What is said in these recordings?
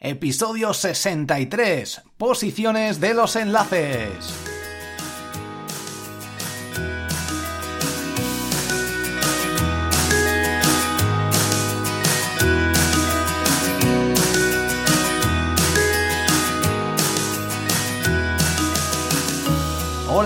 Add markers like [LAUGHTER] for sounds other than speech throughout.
Episodio 63. Posiciones de los enlaces.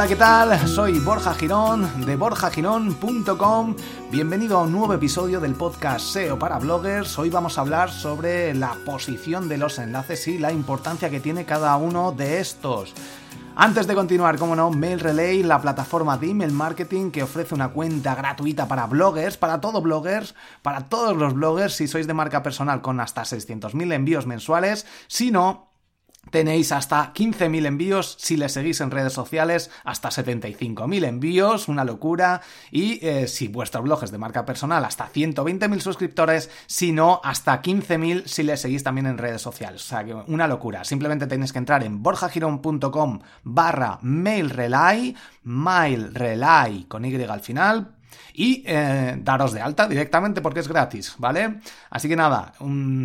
Hola, ¿qué tal? Soy Borja Girón de borjagirón.com. Bienvenido a un nuevo episodio del podcast SEO para bloggers. Hoy vamos a hablar sobre la posición de los enlaces y la importancia que tiene cada uno de estos. Antes de continuar, como no, MailRelay, la plataforma de email marketing que ofrece una cuenta gratuita para bloggers, para todos bloggers, para todos los bloggers, si sois de marca personal con hasta 600.000 envíos mensuales. Si no, Tenéis hasta 15.000 envíos si le seguís en redes sociales, hasta 75.000 envíos, una locura. Y eh, si vuestro blog es de marca personal, hasta 120.000 suscriptores, si no, hasta 15.000 si le seguís también en redes sociales. O sea que una locura. Simplemente tenéis que entrar en borjagiron.com barra mailrelay, mailrelay con Y al final, y eh, daros de alta directamente porque es gratis, ¿vale? Así que nada,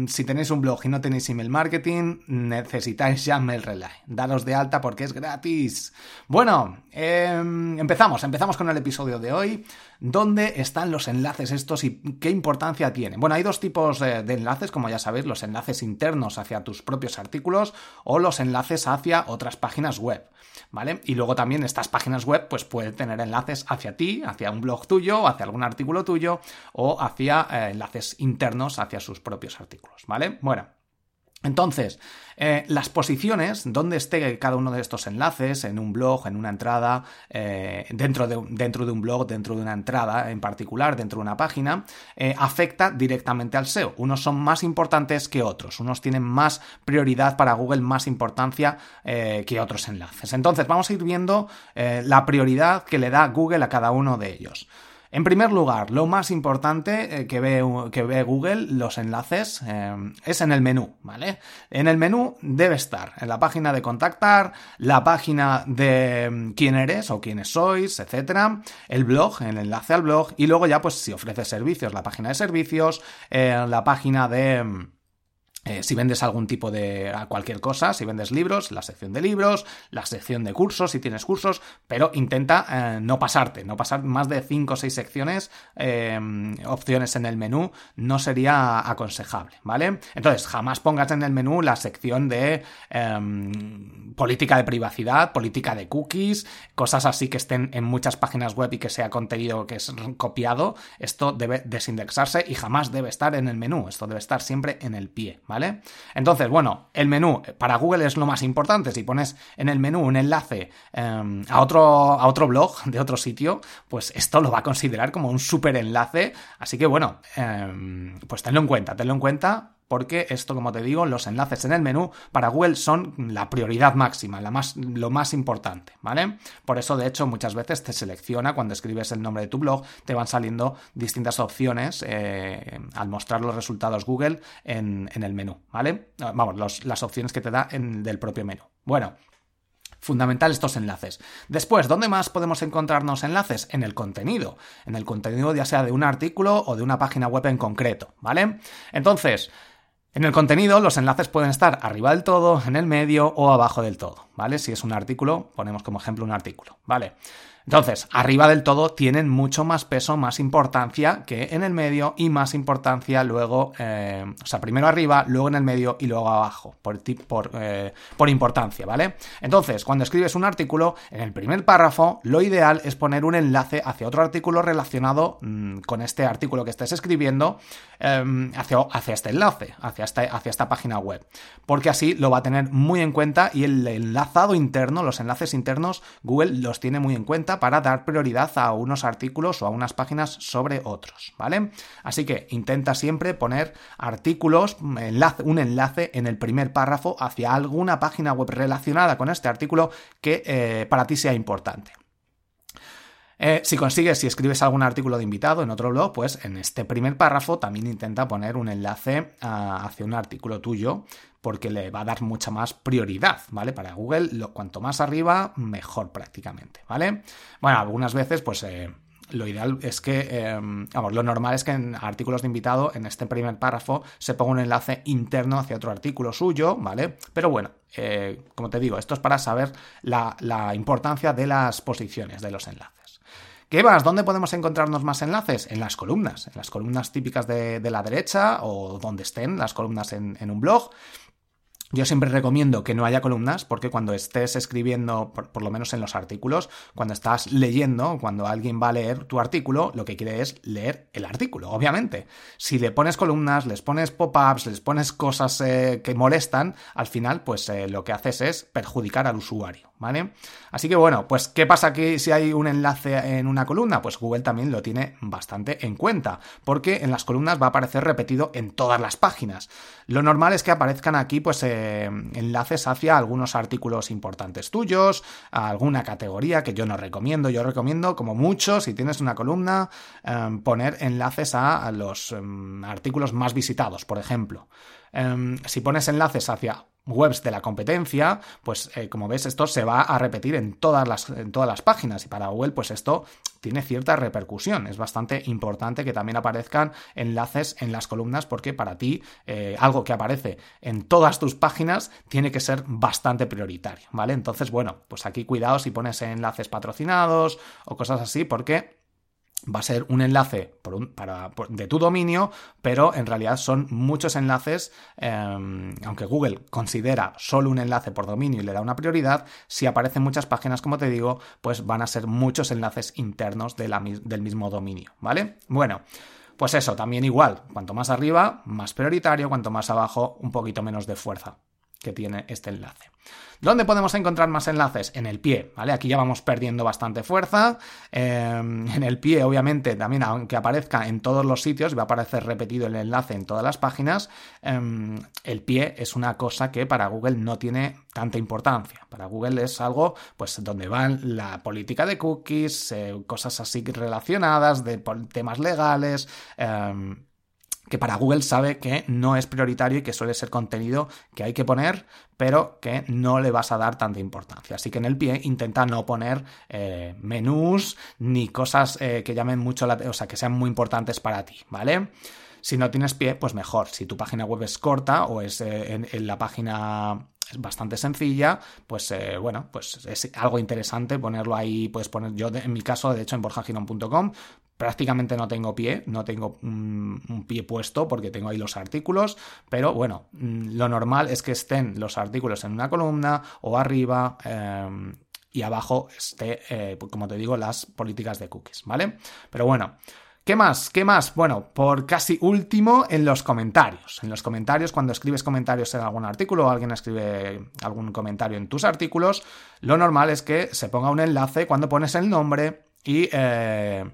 si tenéis un blog y no tenéis email marketing, necesitáis ya MailRelay. Daros de alta porque es gratis. Bueno, em, empezamos, empezamos con el episodio de hoy. ¿Dónde están los enlaces estos y qué importancia tienen? Bueno, hay dos tipos eh, de enlaces, como ya sabéis, los enlaces internos hacia tus propios artículos o los enlaces hacia otras páginas web, ¿vale? Y luego también estas páginas web pues pueden tener enlaces hacia ti, hacia un blog tuyo, hacia algún artículo tuyo o hacia eh, enlaces internos hacia sus propios artículos, ¿vale? Bueno, entonces, eh, las posiciones, donde esté cada uno de estos enlaces, en un blog, en una entrada, eh, dentro, de, dentro, de, un blog, dentro de una entrada en particular, dentro de una página, eh, afecta directamente al SEO. Unos son más importantes que otros, unos tienen más prioridad para Google, más importancia que otros enlaces. Entonces, vamos a ir viendo la prioridad que le da Google a cada uno de ellos. En primer lugar, lo más importante eh, que ve, que ve Google, los enlaces, eh, es en el menú, ¿vale? En el menú debe estar en la página de contactar, la página de mm, quién eres o quiénes sois, etcétera, el blog, el enlace al blog, y luego ya, pues, si ofrece servicios, la página de servicios, eh, la página de mm, eh, si vendes algún tipo de cualquier cosa, si vendes libros, la sección de libros, la sección de cursos, si tienes cursos, pero intenta eh, no pasarte, no pasar más de 5 o 6 secciones, eh, opciones en el menú, no sería aconsejable, ¿vale? Entonces, jamás pongas en el menú la sección de em, política de privacidad, política de cookies, cosas así que estén en muchas páginas web y que sea contenido que es copiado, esto debe desindexarse y jamás debe estar en el menú, esto debe estar siempre en el pie, ¿vale? ¿Vale? Entonces, bueno, el menú para Google es lo más importante. Si pones en el menú un enlace em, a, otro, a otro blog [LAUGHS] de otro sitio, pues esto lo va a considerar como un super enlace. Así que, bueno, em, pues tenlo en cuenta, tenlo en cuenta porque esto, como te digo, los enlaces en el menú para Google son la prioridad máxima, la más, lo más importante, ¿vale? Por eso, de hecho, muchas veces te selecciona cuando escribes el nombre de tu blog, te van saliendo distintas opciones eh, al mostrar los resultados Google en, el menú, ¿vale? Vamos, las opciones que te da en, del propio menú. Bueno, Fundamental estos enlaces. Después, ¿dónde más podemos encontrarnos enlaces? En el contenido. En el contenido ya sea de un artículo o de una página web en concreto, ¿vale? Entonces, en el contenido, los enlaces pueden estar arriba del todo, en el medio o abajo del todo, ¿vale? Si es un artículo, ponemos como ejemplo un artículo, ¿vale? Entonces, arriba del todo tienen mucho más peso, más importancia que en el medio y más importancia luego, eh, o sea, primero arriba, luego en el medio y luego abajo, por, eh, por importancia, ¿vale? Entonces, cuando escribes un artículo, en el primer párrafo, lo ideal es poner un enlace hacia otro artículo relacionado mm, con este artículo que estés escribiendo, em, hacia, este enlace, hacia esta, hacia esta página web, porque así lo va a tener muy en cuenta y el enlazado interno, los enlaces internos, Google los tiene muy en cuenta para dar prioridad a unos artículos o a unas páginas sobre otros, ¿vale? Así que intenta siempre poner artículos, un enlace en el primer párrafo hacia alguna página web relacionada con este artículo que eh, para ti sea importante. Eh, si consigues, si escribes algún artículo de invitado en otro blog, pues en este primer párrafo también intenta poner un enlace ah, hacia un artículo tuyo porque le va a dar mucha más prioridad, ¿vale? Para Google, lo, cuanto más arriba, mejor prácticamente, ¿vale? Bueno, algunas veces, pues... Eh, lo ideal es que, em, vamos, lo normal es que en artículos de invitado, en este primer párrafo, se ponga un enlace interno hacia otro artículo suyo, ¿vale? Pero bueno, eh, como te digo, esto es para saber la, importancia de las posiciones de los enlaces. ¿Qué más? ¿Dónde podemos encontrarnos más enlaces? En las columnas, en las columnas típicas de, la derecha o donde estén las columnas en, un blog. Yo siempre recomiendo que no haya columnas porque cuando estés escribiendo, por, lo menos en los artículos, cuando estás leyendo, cuando alguien va a leer tu artículo, lo que quiere es leer el artículo, obviamente. Si le pones columnas, les pones pop-ups, les pones cosas eh, que molestan, al final, pues eh, lo que haces es perjudicar al usuario, ¿vale? Así que bueno, pues ¿qué pasa aquí si hay un enlace en una columna? Pues Google también lo tiene bastante en cuenta, porque en las columnas va a aparecer repetido en todas las páginas. Lo normal es que aparezcan aquí, pues... Eh, enlaces hacia algunos artículos importantes tuyos, a alguna categoría que yo no recomiendo. Yo recomiendo, como mucho, si tienes una columna, em, poner enlaces a, los em, artículos más visitados, por ejemplo. Em, si pones enlaces hacia webs de la competencia, pues eh, como ves esto se va a repetir en todas, las, en todas las páginas y para Google pues esto tiene cierta repercusión. Es bastante importante que también aparezcan enlaces en las columnas porque para ti eh, algo que aparece en todas tus páginas tiene que ser bastante prioritario, ¿vale? Entonces, bueno, pues aquí cuidado si pones enlaces patrocinados o cosas así porque va a ser un enlace para, de tu dominio, pero en realidad son muchos enlaces, em, aunque Google considera solo un enlace por dominio y le da una prioridad, si aparecen muchas páginas, como te digo, pues van a ser muchos enlaces internos del mismo dominio, ¿vale? Bueno. Pues eso, también igual, cuanto más arriba, más prioritario, cuanto más abajo, un poquito menos de fuerza que tiene este enlace. ¿Dónde podemos encontrar más enlaces? En el pie, ¿vale? Aquí ya vamos perdiendo bastante fuerza. Em, [LAUGHS] en el pie, obviamente, también aunque aparezca en todos los sitios, va a aparecer repetido el enlace en todas las páginas, em, el pie es una cosa que para Google no tiene tanta importancia. Para Google es algo, pues, donde van la política de cookies, eh, cosas así relacionadas, de temas legales, em, que para Google sabe que no es prioritario y que suele ser contenido que hay que poner, pero que no le vas a dar tanta importancia. Así que en el pie intenta no poner eh, menús ni cosas eh, que llamen mucho la o sea, que sean muy importantes para ti, ¿vale? Si no tienes pie, pues mejor. Si tu página web es corta o es eh, en, la página es bastante sencilla, pues bueno, pues es algo interesante ponerlo ahí, puedes poner yo en mi caso, de hecho en borjaginon.com prácticamente no tengo pie, no tengo un, pie puesto porque tengo ahí los artículos, pero bueno, mm, lo normal es que estén los artículos en una columna o arriba. Em, y abajo esté, eh, como te digo, las políticas de cookies, ¿vale? Pero bueno, ¿Qué más? ¿Qué más? Bueno, por casi último, en los comentarios. En los comentarios, cuando escribes comentarios en algún artículo o alguien escribe algún comentario en tus artículos, lo normal es que se ponga un enlace cuando pones el nombre y eh,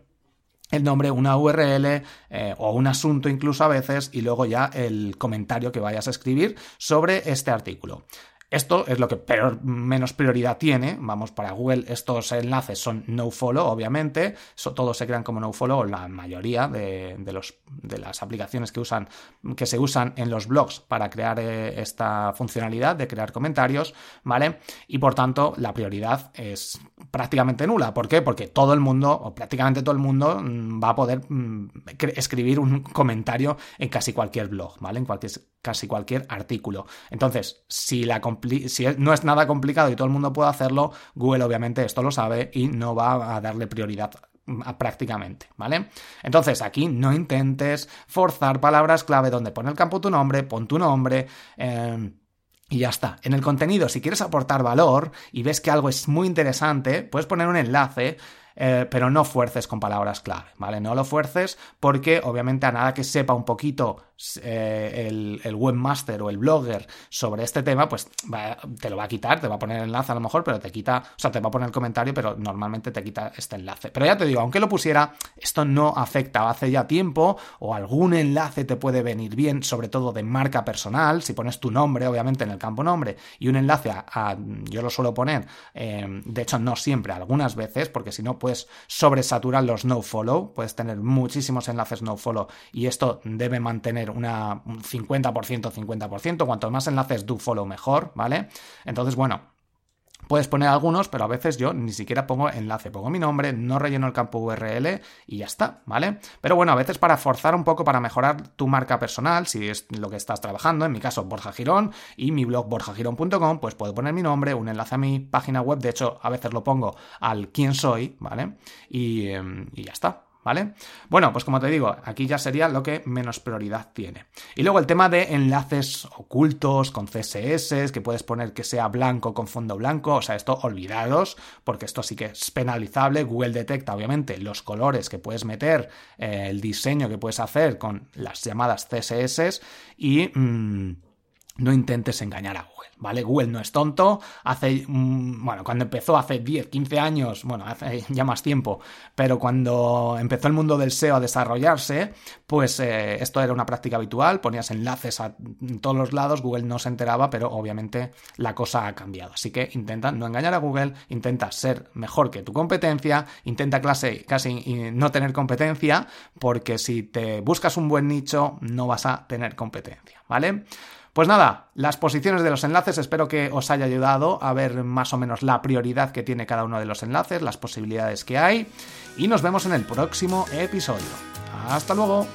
el nombre, una URL eh, o un asunto incluso a veces y luego ya el comentario que vayas a escribir sobre este artículo. Esto es lo que peor, menos prioridad tiene. Vamos, para Google estos enlaces son no follow, obviamente. todos se crean como no follow, la mayoría de, los, de las aplicaciones que, usan, que se usan en los blogs para crear eh, esta funcionalidad de crear comentarios, ¿vale? Y por tanto, la prioridad es prácticamente nula. ¿Por qué? Porque todo el mundo, o prácticamente todo el mundo, mm, va a poder mm, escribir un [LAUGHS] comentario en casi cualquier blog, ¿vale? En cualquier, casi cualquier artículo. Entonces, si la si no es nada complicado y todo el mundo puede hacerlo, Google obviamente esto lo sabe y no va a darle prioridad prácticamente, ¿vale? Entonces aquí no intentes forzar palabras clave donde pone el campo tu nombre, pon tu nombre. Em, y ya está. En el contenido, si quieres aportar valor y ves que algo es muy interesante, puedes poner un enlace eh, pero no fuerces con palabras clave, ¿vale? No lo fuerces porque obviamente a nada que sepa un poquito eh, el, webmaster o el blogger sobre este tema, pues te lo va a quitar, te va a poner enlace a lo mejor, pero te quita, o sea, te va a poner el comentario, pero normalmente te quita este enlace. Pero ya te digo, aunque lo pusiera, esto no afecta hace ya tiempo o algún enlace te puede venir bien, sobre todo de marca personal, si pones tu nombre, obviamente, en el campo nombre y un enlace a, yo lo suelo poner, eh, de hecho no siempre, algunas veces, porque si no puedes sobresaturar los no-follow, puedes tener muchísimos enlaces no-follow y esto debe mantener una, un 50%, 50%, cuanto más enlaces do-follow mejor, ¿vale? Entonces, bueno, Puedes poner algunos, pero a veces yo ni siquiera pongo enlace, pongo mi nombre, no relleno el campo URL y ya está, ¿vale? Pero bueno, a veces para forzar un poco, para mejorar tu marca personal, si es lo que estás trabajando, en mi caso Borja Girón y mi blog borjagirón.com, pues puedo poner mi nombre, un enlace a mi página web, de hecho a veces lo pongo al quién soy, ¿vale? Y, em, y ya está, ¿vale? Bueno, pues como te digo, aquí ya sería lo que menos prioridad tiene. Y luego el tema de enlaces ocultos con CSS, que puedes poner que sea blanco con fondo blanco, o sea, esto olvidados, porque esto sí que es penalizable. Google detecta, obviamente, los colores que puedes meter, eh, el diseño que puedes hacer con las llamadas CSS y... Mm, no intentes engañar a Google, ¿vale? Google no es tonto, hace, mm, bueno, cuando empezó hace 10, 15 años, bueno, hace [LAUGHS] ya más tiempo, pero cuando empezó el mundo del SEO a desarrollarse, pues eh, esto era una práctica habitual, ponías enlaces a todos los lados, Google no se enteraba, pero obviamente la cosa ha cambiado. Así que intenta no engañar a Google, intenta ser mejor que tu competencia, intenta clase, casi no tener competencia, porque si te buscas un buen nicho, no vas a tener competencia, ¿vale? Pues nada, las posiciones de los enlaces espero que os haya ayudado a ver más o menos la prioridad que tiene cada uno de los enlaces, las posibilidades que hay y nos vemos en el próximo episodio. Hasta luego.